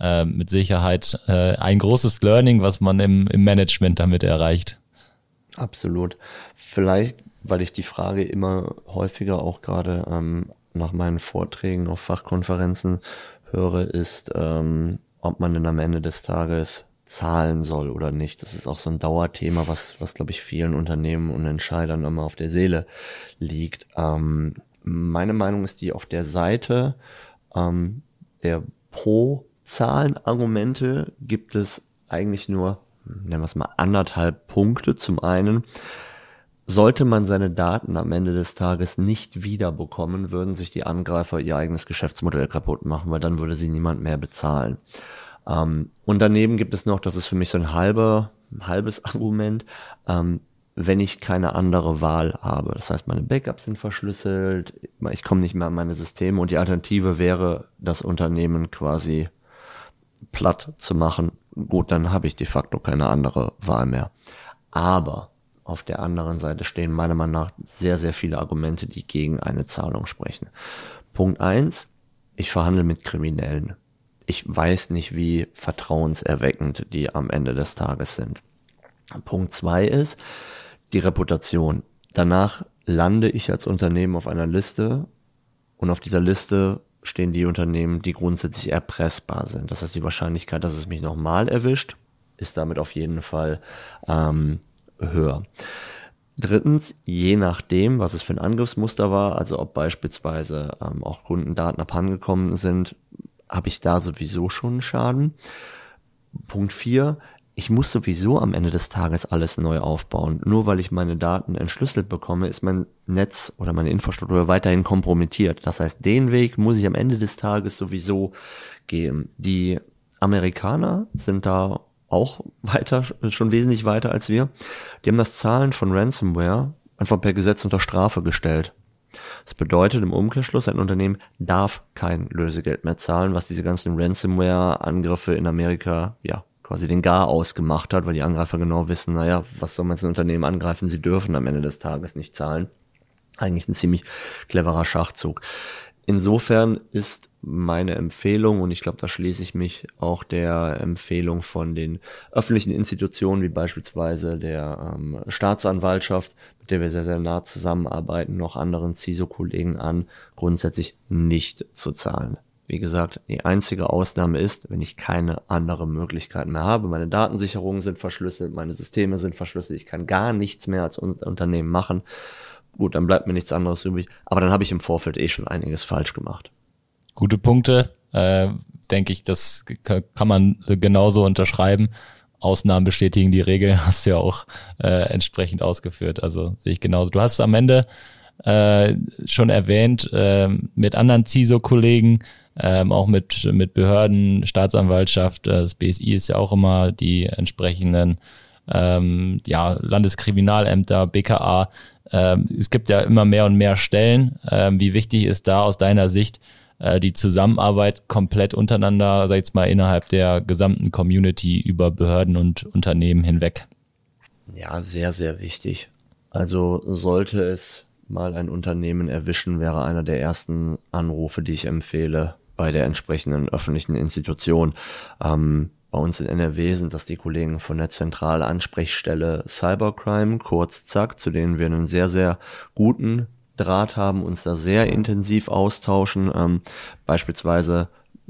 [SPEAKER 1] äh, mit Sicherheit äh, ein großes Learning, was man im, im Management damit erreicht.
[SPEAKER 3] Absolut. Vielleicht, weil ich die Frage immer häufiger auch gerade ähm, nach meinen Vorträgen auf Fachkonferenzen höre, ist, ähm, ob man denn am Ende des Tages zahlen soll oder nicht. Das ist auch so ein Dauerthema, was, was glaube ich vielen Unternehmen und Entscheidern immer auf der Seele liegt. Ähm, meine Meinung ist die auf der Seite ähm, der Pro-Zahlen-Argumente gibt es eigentlich nur nennen wir es mal anderthalb Punkte. Zum einen, sollte man seine Daten am Ende des Tages nicht wiederbekommen, würden sich die Angreifer ihr eigenes Geschäftsmodell kaputt machen, weil dann würde sie niemand mehr bezahlen. Ähm, und daneben gibt es noch, das ist für mich so ein halber, halbes Argument, ähm, wenn ich keine andere Wahl habe. Das heißt, meine Backups sind verschlüsselt, ich komme nicht mehr an meine Systeme und die Alternative wäre, das Unternehmen quasi platt zu machen gut, dann habe ich de facto keine andere Wahl mehr. Aber auf der anderen Seite stehen meiner Meinung nach sehr, sehr viele Argumente, die gegen eine Zahlung sprechen. Punkt eins: ich verhandle mit Kriminellen. Ich weiß nicht, wie vertrauenserweckend die am Ende des Tages sind. Punkt zwei ist die Reputation. Danach lande ich als Unternehmen auf einer Liste und auf dieser Liste stehen die Unternehmen, die grundsätzlich erpressbar sind. Das heißt, die Wahrscheinlichkeit, dass es mich nochmal erwischt, ist damit auf jeden Fall ähm, höher. Drittens, je nachdem, was es für ein Angriffsmuster war, also ob beispielsweise ähm, auch Kundendaten abhandengekommen sind, habe ich da sowieso schon einen Schaden. Punkt vier ich muss sowieso am Ende des Tages alles neu aufbauen. Nur weil ich meine Daten entschlüsselt bekomme, ist mein Netz oder meine Infrastruktur weiterhin kompromittiert. Das heißt, den Weg muss ich am Ende des Tages sowieso gehen. Die Amerikaner sind da auch weiter, schon wesentlich weiter als wir. Die haben das Zahlen von Ransomware einfach per Gesetz unter Strafe gestellt. Das bedeutet im Umkehrschluss, ein Unternehmen darf kein Lösegeld mehr zahlen, was diese ganzen Ransomware-Angriffe in Amerika ja quasi den Gar ausgemacht hat, weil die Angreifer genau wissen, naja, was soll man ein Unternehmen angreifen? Sie dürfen am Ende des Tages nicht zahlen. Eigentlich ein ziemlich cleverer Schachzug. Insofern ist meine Empfehlung, und ich glaube, da schließe ich mich auch der Empfehlung von den öffentlichen Institutionen, wie beispielsweise der ähm, Staatsanwaltschaft, mit der wir sehr, sehr nah zusammenarbeiten, noch anderen CISO-Kollegen an, grundsätzlich nicht zu zahlen. Wie gesagt, die einzige Ausnahme ist, wenn ich keine andere Möglichkeit mehr habe. Meine Datensicherungen sind verschlüsselt, meine Systeme sind verschlüsselt, ich kann gar nichts mehr als Unternehmen machen. Gut, dann bleibt mir nichts anderes übrig. Aber dann habe ich im Vorfeld eh schon einiges falsch gemacht.
[SPEAKER 1] Gute Punkte, äh, denke ich, das kann man genauso unterschreiben. Ausnahmen bestätigen die Regel, hast du ja auch äh, entsprechend ausgeführt. Also sehe ich genauso. Du hast am Ende äh, schon erwähnt, äh, mit anderen CISO-Kollegen ähm, auch mit, mit Behörden, Staatsanwaltschaft, äh, das BSI ist ja auch immer die entsprechenden ähm, ja, Landeskriminalämter, BKA. Ähm, es gibt ja immer mehr und mehr Stellen. Ähm, wie wichtig ist da aus deiner Sicht äh, die Zusammenarbeit komplett untereinander, sag ich jetzt mal, innerhalb der gesamten Community über Behörden und Unternehmen hinweg?
[SPEAKER 3] Ja, sehr, sehr wichtig. Also sollte es mal ein Unternehmen erwischen, wäre einer der ersten Anrufe, die ich empfehle, bei der entsprechenden öffentlichen Institution. Ähm, bei uns in NRW sind das die Kollegen von der zentralen Ansprechstelle Cybercrime, kurz ZAK, zu denen wir einen sehr, sehr guten Draht haben, uns da sehr intensiv austauschen. Ähm, beispielsweise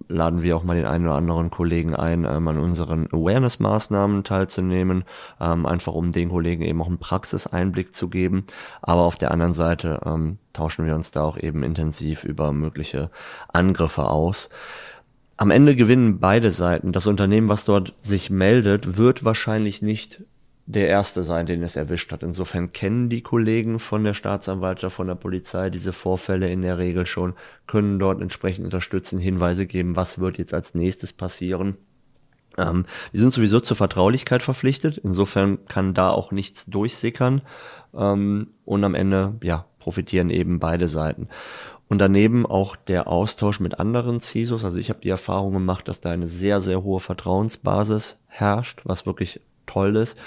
[SPEAKER 3] laden wir auch mal den einen oder anderen Kollegen ein, ähm, an unseren Awareness-Maßnahmen teilzunehmen, ähm, einfach um den Kollegen eben auch einen Praxiseinblick zu geben. Aber auf der anderen Seite ähm, tauschen wir uns da auch eben intensiv über mögliche Angriffe aus. Am Ende gewinnen beide Seiten. Das Unternehmen, was dort sich meldet, wird wahrscheinlich nicht der Erste sein, den es erwischt hat. Insofern kennen die Kollegen von der Staatsanwaltschaft, von der Polizei diese Vorfälle in der Regel schon, können dort entsprechend unterstützen, Hinweise geben, was wird jetzt als nächstes passieren. Ähm, die sind sowieso zur Vertraulichkeit verpflichtet. Insofern kann da auch nichts durchsickern. Ähm, und am Ende, ja, profitieren eben beide Seiten. Und daneben auch der Austausch mit anderen CISOs. Also ich habe die Erfahrung gemacht, dass da eine sehr, sehr hohe Vertrauensbasis herrscht, was wirklich toll ist.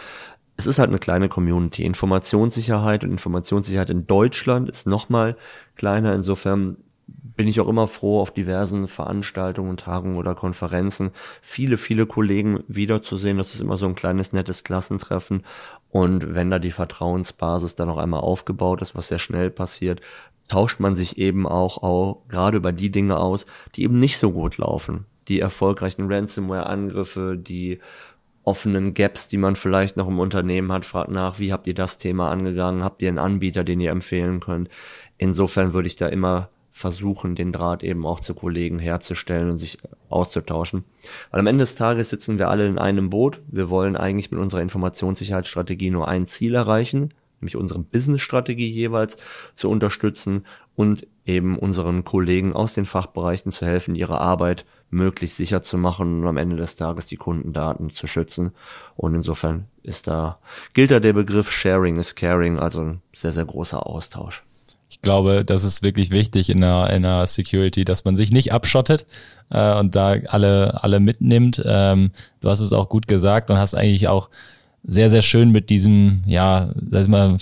[SPEAKER 3] Es ist halt eine kleine Community. Informationssicherheit und Informationssicherheit in Deutschland ist nochmal kleiner. Insofern bin ich auch immer froh, auf diversen Veranstaltungen, Tagungen oder Konferenzen viele, viele Kollegen wiederzusehen. Das ist immer so ein kleines, nettes Klassentreffen. Und wenn da die Vertrauensbasis dann noch einmal aufgebaut ist, was sehr schnell passiert, tauscht man sich eben auch, auch gerade über die Dinge aus, die eben nicht so gut laufen. Die erfolgreichen Ransomware-Angriffe, die offenen Gaps, die man vielleicht noch im Unternehmen hat, fragt nach, wie habt ihr das Thema angegangen? Habt ihr einen Anbieter, den ihr empfehlen könnt? Insofern würde ich da immer versuchen, den Draht eben auch zu Kollegen herzustellen und sich auszutauschen. Weil am Ende des Tages sitzen wir alle in einem Boot. Wir wollen eigentlich mit unserer Informationssicherheitsstrategie nur ein Ziel erreichen, nämlich unsere Businessstrategie jeweils zu unterstützen und eben unseren Kollegen aus den Fachbereichen zu helfen, ihre Arbeit möglichst sicher zu machen und am Ende des Tages die Kundendaten zu schützen. Und insofern ist da, gilt da der Begriff Sharing is Caring, also ein sehr, sehr großer Austausch.
[SPEAKER 1] Ich glaube, das ist wirklich wichtig in der, in der Security, dass man sich nicht abschottet äh, und da alle, alle mitnimmt. Ähm, du hast es auch gut gesagt und hast eigentlich auch sehr, sehr schön mit diesem, ja, sag ich mal,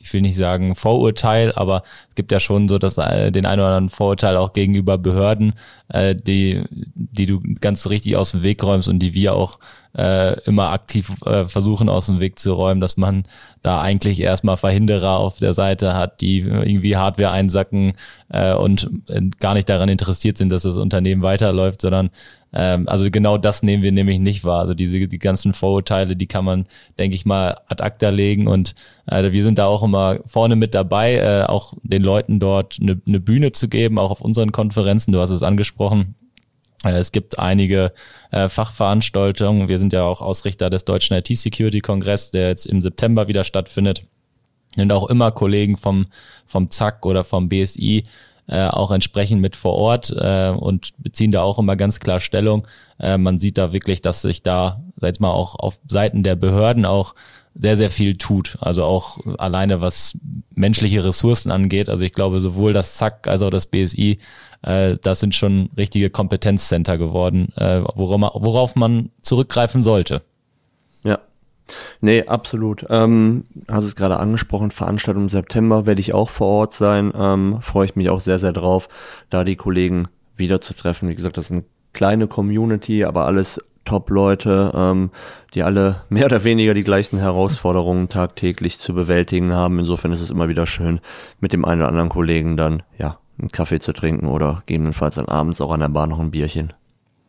[SPEAKER 1] ich will nicht sagen Vorurteil, aber es gibt ja schon so das, äh, den einen oder anderen Vorurteil auch gegenüber Behörden, äh, die, die du ganz richtig aus dem Weg räumst und die wir auch äh, immer aktiv äh, versuchen aus dem Weg zu räumen, dass man da eigentlich erstmal Verhinderer auf der Seite hat, die irgendwie Hardware einsacken äh, und äh, gar nicht daran interessiert sind, dass das Unternehmen weiterläuft, sondern ähm, also genau das nehmen wir nämlich nicht wahr. Also diese die ganzen Vorurteile, die kann man, denke ich mal, ad acta legen und äh, wir sind da auch immer vorne mit dabei, äh, auch den Leuten dort eine, eine Bühne zu geben, auch auf unseren Konferenzen. Du hast es angesprochen. Äh, es gibt einige äh, Fachveranstaltungen. Wir sind ja auch Ausrichter des Deutschen IT-Security-Kongress, der jetzt im September wieder stattfindet. Und auch immer Kollegen vom, vom ZAK oder vom BSI äh, auch entsprechend mit vor Ort äh, und beziehen da auch immer ganz klar Stellung. Äh, man sieht da wirklich, dass sich da, sag mal, auch auf Seiten der Behörden auch sehr, sehr viel tut. Also auch alleine was menschliche Ressourcen angeht. Also ich glaube, sowohl das ZAK als auch das BSI, äh, das sind schon richtige Kompetenzcenter geworden, äh, worauf, man, worauf man zurückgreifen sollte.
[SPEAKER 3] Nee, absolut. Ähm, hast es gerade angesprochen, Veranstaltung im September werde ich auch vor Ort sein. Ähm, Freue ich mich auch sehr, sehr drauf, da die Kollegen wiederzutreffen. Wie gesagt, das ist eine kleine Community, aber alles Top-Leute, ähm, die alle mehr oder weniger die gleichen Herausforderungen tagtäglich zu bewältigen haben. Insofern ist es immer wieder schön, mit dem einen oder anderen Kollegen dann, ja, einen Kaffee zu trinken oder gegebenenfalls dann abends auch an der Bar noch ein Bierchen.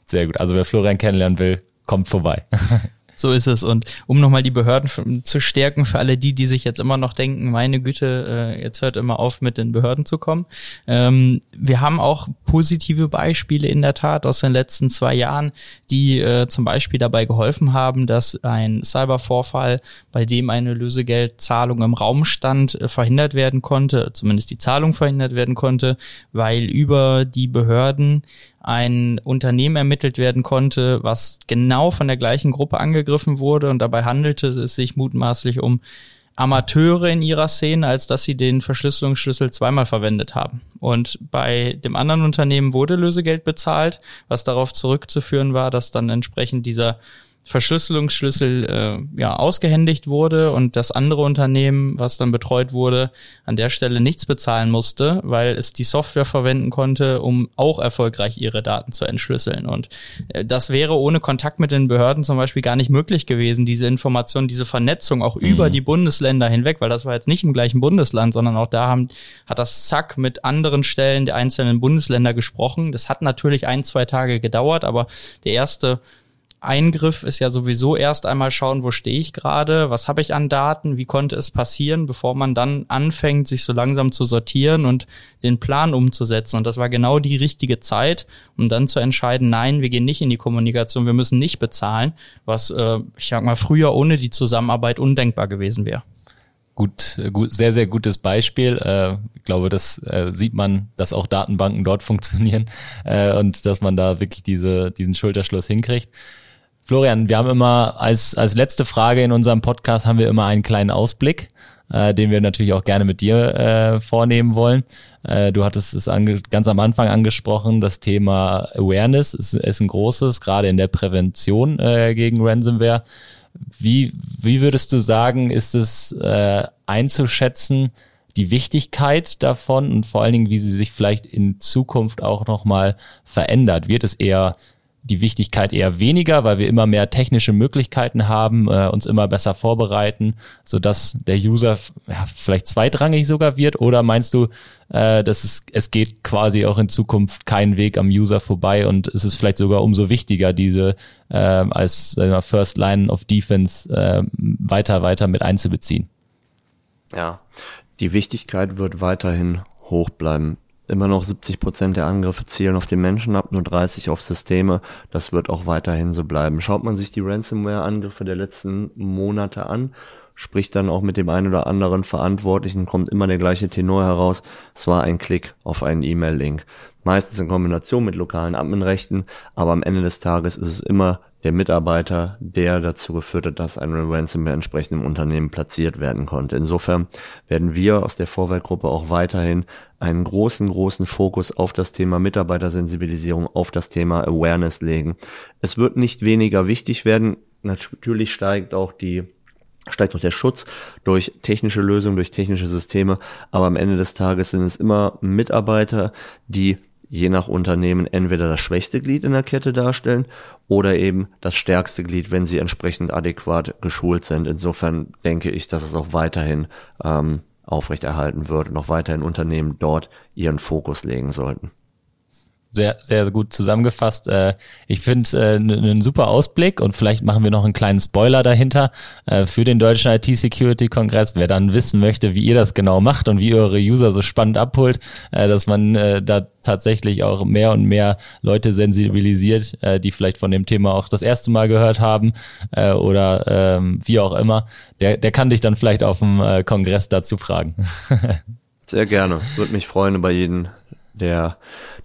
[SPEAKER 1] Sehr gut. Also wer Florian kennenlernen will, kommt vorbei.
[SPEAKER 2] So ist es. Und um nochmal die Behörden zu stärken für alle die, die sich jetzt immer noch denken, meine Güte, äh, jetzt hört immer auf, mit den Behörden zu kommen. Ähm, wir haben auch positive Beispiele in der Tat aus den letzten zwei Jahren, die äh, zum Beispiel dabei geholfen haben, dass ein Cybervorfall, bei dem eine Lösegeldzahlung im Raum stand, äh, verhindert werden konnte, zumindest die Zahlung verhindert werden konnte, weil über die Behörden ein Unternehmen ermittelt werden konnte, was genau von der gleichen Gruppe angegriffen wurde und dabei handelte es sich mutmaßlich um Amateure in ihrer Szene, als dass sie den Verschlüsselungsschlüssel zweimal verwendet haben. Und bei dem anderen Unternehmen wurde Lösegeld bezahlt, was darauf zurückzuführen war, dass dann entsprechend dieser Verschlüsselungsschlüssel äh, ja ausgehändigt wurde und das andere Unternehmen, was dann betreut wurde, an der Stelle nichts bezahlen musste, weil es die Software verwenden konnte, um auch erfolgreich ihre Daten zu entschlüsseln. Und äh, das wäre ohne Kontakt mit den Behörden zum Beispiel gar nicht möglich gewesen, diese Information, diese Vernetzung auch mhm. über die Bundesländer hinweg, weil das war jetzt nicht im gleichen Bundesland, sondern auch da haben, hat das Zack mit anderen Stellen der einzelnen Bundesländer gesprochen. Das hat natürlich ein, zwei Tage gedauert, aber der erste Eingriff ist ja sowieso erst einmal schauen, wo stehe ich gerade, was habe ich an Daten, wie konnte es passieren, bevor man dann anfängt, sich so langsam zu sortieren und den Plan umzusetzen. Und das war genau die richtige Zeit, um dann zu entscheiden, nein, wir gehen nicht in die Kommunikation, wir müssen nicht bezahlen, was, äh, ich sag mal, früher ohne die Zusammenarbeit undenkbar gewesen wäre
[SPEAKER 1] gut, gut, sehr, sehr gutes Beispiel. Äh, ich glaube, das äh, sieht man, dass auch Datenbanken dort funktionieren äh, und dass man da wirklich diese, diesen Schulterschluss hinkriegt. Florian, wir haben immer als, als letzte Frage in unserem Podcast haben wir immer einen kleinen Ausblick, äh, den wir natürlich auch gerne mit dir äh, vornehmen wollen. Äh, du hattest es ganz am Anfang angesprochen, das Thema Awareness ist, ist ein großes, gerade in der Prävention äh, gegen Ransomware. Wie, wie würdest du sagen, ist es äh, einzuschätzen, die Wichtigkeit davon und vor allen Dingen, wie sie sich vielleicht in Zukunft auch nochmal verändert? Wird es eher die Wichtigkeit eher weniger, weil wir immer mehr technische Möglichkeiten haben, äh, uns immer besser vorbereiten, so dass der User ja, vielleicht zweitrangig sogar wird? Oder meinst du, äh, dass es, es geht quasi auch in Zukunft keinen Weg am User vorbei und es ist vielleicht sogar umso wichtiger, diese äh, als äh, First Line of Defense äh, weiter, weiter mit einzubeziehen?
[SPEAKER 3] Ja, die Wichtigkeit wird weiterhin hoch bleiben. Immer noch 70 Prozent der Angriffe zielen auf den Menschen ab, nur 30 auf Systeme. Das wird auch weiterhin so bleiben. Schaut man sich die Ransomware-Angriffe der letzten Monate an, spricht dann auch mit dem einen oder anderen Verantwortlichen, kommt immer der gleiche Tenor heraus. Es war ein Klick auf einen E-Mail-Link. Meistens in Kombination mit lokalen Adminrechten, aber am Ende des Tages ist es immer der Mitarbeiter, der dazu geführt hat, dass ein Ransomware entsprechend im Unternehmen platziert werden konnte. Insofern werden wir aus der Vorwerkgruppe auch weiterhin einen großen, großen Fokus auf das Thema Mitarbeitersensibilisierung, auf das Thema Awareness legen. Es wird nicht weniger wichtig werden. Natürlich steigt auch die steigt auch der Schutz durch technische Lösungen, durch technische Systeme. Aber am Ende des Tages sind es immer Mitarbeiter, die je nach Unternehmen entweder das schwächste Glied in der Kette darstellen oder eben das stärkste Glied, wenn sie entsprechend adäquat geschult sind. Insofern denke ich, dass es auch weiterhin ähm, aufrechterhalten wird und auch weiterhin Unternehmen dort ihren Fokus legen sollten
[SPEAKER 1] sehr, sehr gut zusammengefasst. Äh, ich finde äh, einen super Ausblick und vielleicht machen wir noch einen kleinen Spoiler dahinter äh, für den deutschen IT-Security-Kongress. Wer dann wissen möchte, wie ihr das genau macht und wie ihr eure User so spannend abholt, äh, dass man äh, da tatsächlich auch mehr und mehr Leute sensibilisiert, äh, die vielleicht von dem Thema auch das erste Mal gehört haben äh, oder ähm, wie auch immer, der, der kann dich dann vielleicht auf dem äh, Kongress dazu fragen.
[SPEAKER 3] Sehr gerne. Würde mich freuen über jeden der,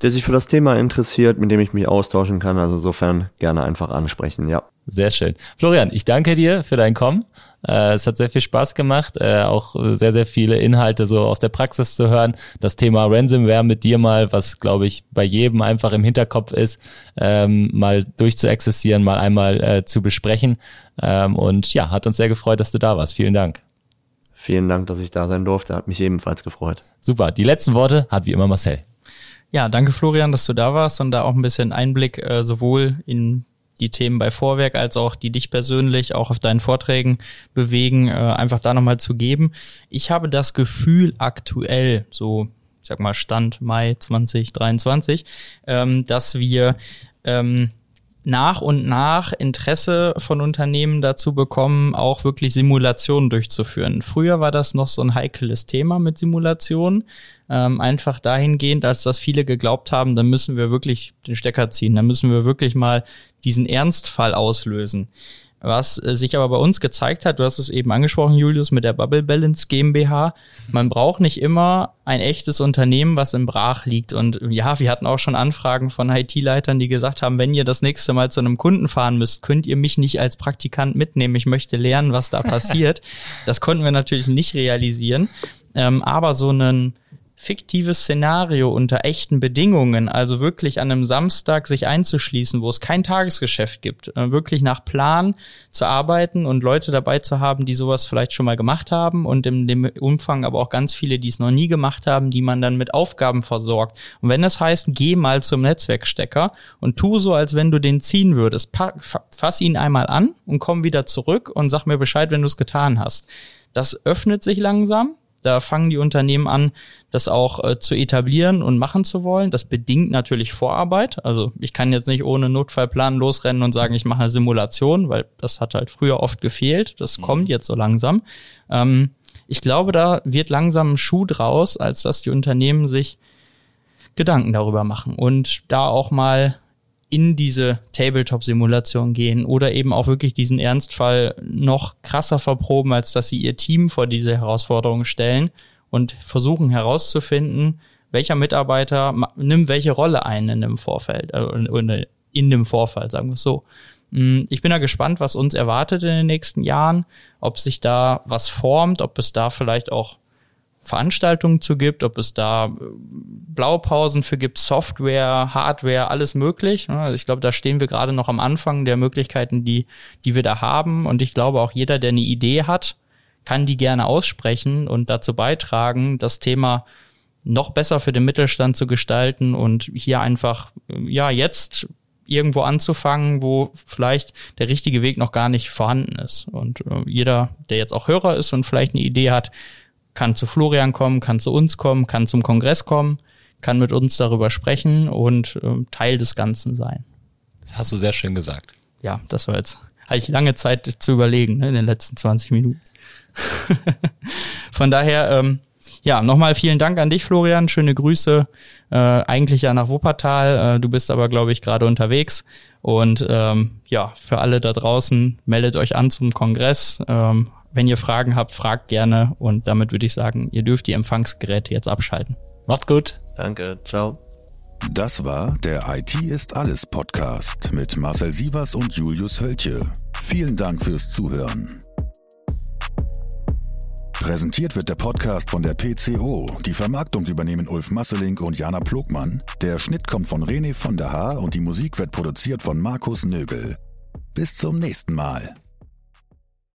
[SPEAKER 3] der sich für das Thema interessiert, mit dem ich mich austauschen kann. Also insofern gerne einfach ansprechen, ja.
[SPEAKER 1] Sehr schön. Florian, ich danke dir für dein Kommen. Äh, es hat sehr viel Spaß gemacht, äh, auch sehr, sehr viele Inhalte so aus der Praxis zu hören. Das Thema Ransomware mit dir mal, was glaube ich bei jedem einfach im Hinterkopf ist, ähm, mal durchzuexerzieren, mal einmal äh, zu besprechen. Ähm, und ja, hat uns sehr gefreut, dass du da warst. Vielen Dank.
[SPEAKER 3] Vielen Dank, dass ich da sein durfte. Hat mich ebenfalls gefreut.
[SPEAKER 1] Super. Die letzten Worte hat wie immer Marcel.
[SPEAKER 2] Ja, danke Florian, dass du da warst und da auch ein bisschen Einblick äh, sowohl in die Themen bei Vorwerk als auch die dich persönlich auch auf deinen Vorträgen bewegen, äh, einfach da nochmal zu geben. Ich habe das Gefühl aktuell, so ich sag mal Stand Mai 2023, ähm, dass wir ähm, nach und nach Interesse von Unternehmen dazu bekommen, auch wirklich Simulationen durchzuführen. Früher war das noch so ein heikles Thema mit Simulationen, ähm, einfach dahingehend, als dass viele geglaubt haben, dann müssen wir wirklich den Stecker ziehen, dann müssen wir wirklich mal diesen Ernstfall auslösen. Was äh, sich aber bei uns gezeigt hat, du hast es eben angesprochen, Julius, mit der Bubble Balance GmbH. Man braucht nicht immer ein echtes Unternehmen, was im Brach liegt. Und ja, wir hatten auch schon Anfragen von IT-Leitern, die gesagt haben, wenn ihr das nächste Mal zu einem Kunden fahren müsst, könnt ihr mich nicht als Praktikant mitnehmen. Ich möchte lernen, was da passiert. Das konnten wir natürlich nicht realisieren. Ähm, aber so einen fiktives Szenario unter echten Bedingungen, also wirklich an einem Samstag sich einzuschließen, wo es kein Tagesgeschäft gibt, äh, wirklich nach Plan zu arbeiten und Leute dabei zu haben, die sowas vielleicht schon mal gemacht haben und in dem Umfang aber auch ganz viele, die es noch nie gemacht haben, die man dann mit Aufgaben versorgt. Und wenn das heißt, geh mal zum Netzwerkstecker und tu so, als wenn du den ziehen würdest, fass ihn einmal an und komm wieder zurück und sag mir Bescheid, wenn du es getan hast. Das öffnet sich langsam, da fangen die Unternehmen an, das auch äh, zu etablieren und machen zu wollen. Das bedingt natürlich Vorarbeit. Also ich kann jetzt nicht ohne Notfallplan losrennen und sagen, ich mache eine Simulation, weil das hat halt früher oft gefehlt. Das mhm. kommt jetzt so langsam. Ähm, ich glaube, da wird langsam ein Schuh draus, als dass die Unternehmen sich Gedanken darüber machen und da auch mal in diese Tabletop-Simulation gehen oder eben auch wirklich diesen Ernstfall noch krasser verproben, als dass sie ihr Team vor diese Herausforderung stellen und versuchen herauszufinden, welcher Mitarbeiter nimmt welche Rolle ein in dem Vorfeld, äh, in dem Vorfall, sagen wir es so. Mm, ich bin da gespannt, was uns erwartet in den nächsten Jahren, ob sich da was formt, ob es da vielleicht auch Veranstaltungen zu gibt, ob es da äh, Blaupausen für gibt, Software, Hardware, alles möglich. Also ich glaube, da stehen wir gerade noch am Anfang der Möglichkeiten, die, die wir da haben. Und ich glaube, auch jeder, der eine Idee hat, kann die gerne aussprechen und dazu beitragen, das Thema noch besser für den Mittelstand zu gestalten und hier einfach, ja, jetzt irgendwo anzufangen, wo vielleicht der richtige Weg noch gar nicht vorhanden ist. Und äh, jeder, der jetzt auch Hörer ist und vielleicht eine Idee hat, kann zu Florian kommen, kann zu uns kommen, kann zum Kongress kommen, kann mit uns darüber sprechen und äh, Teil des Ganzen sein.
[SPEAKER 1] Das hast du sehr schön gesagt.
[SPEAKER 2] Ja, das war jetzt, hatte ich lange Zeit zu überlegen, ne, in den letzten 20 Minuten. Von daher, ähm, ja, nochmal vielen Dank an dich, Florian. Schöne Grüße. Äh, eigentlich ja nach Wuppertal. Äh, du bist aber, glaube ich, gerade unterwegs. Und ähm, ja, für alle da draußen, meldet euch an zum Kongress. Ähm, wenn ihr Fragen habt, fragt gerne und damit würde ich sagen, ihr dürft die Empfangsgeräte jetzt abschalten.
[SPEAKER 1] Macht's gut.
[SPEAKER 3] Danke, ciao.
[SPEAKER 4] Das war der IT ist alles Podcast mit Marcel Sievers und Julius Hölche. Vielen Dank fürs Zuhören. Präsentiert wird der Podcast von der PCO. Die Vermarktung übernehmen Ulf Masseling und Jana Plogmann. Der Schnitt kommt von René von der Haar und die Musik wird produziert von Markus Nögel. Bis zum nächsten Mal.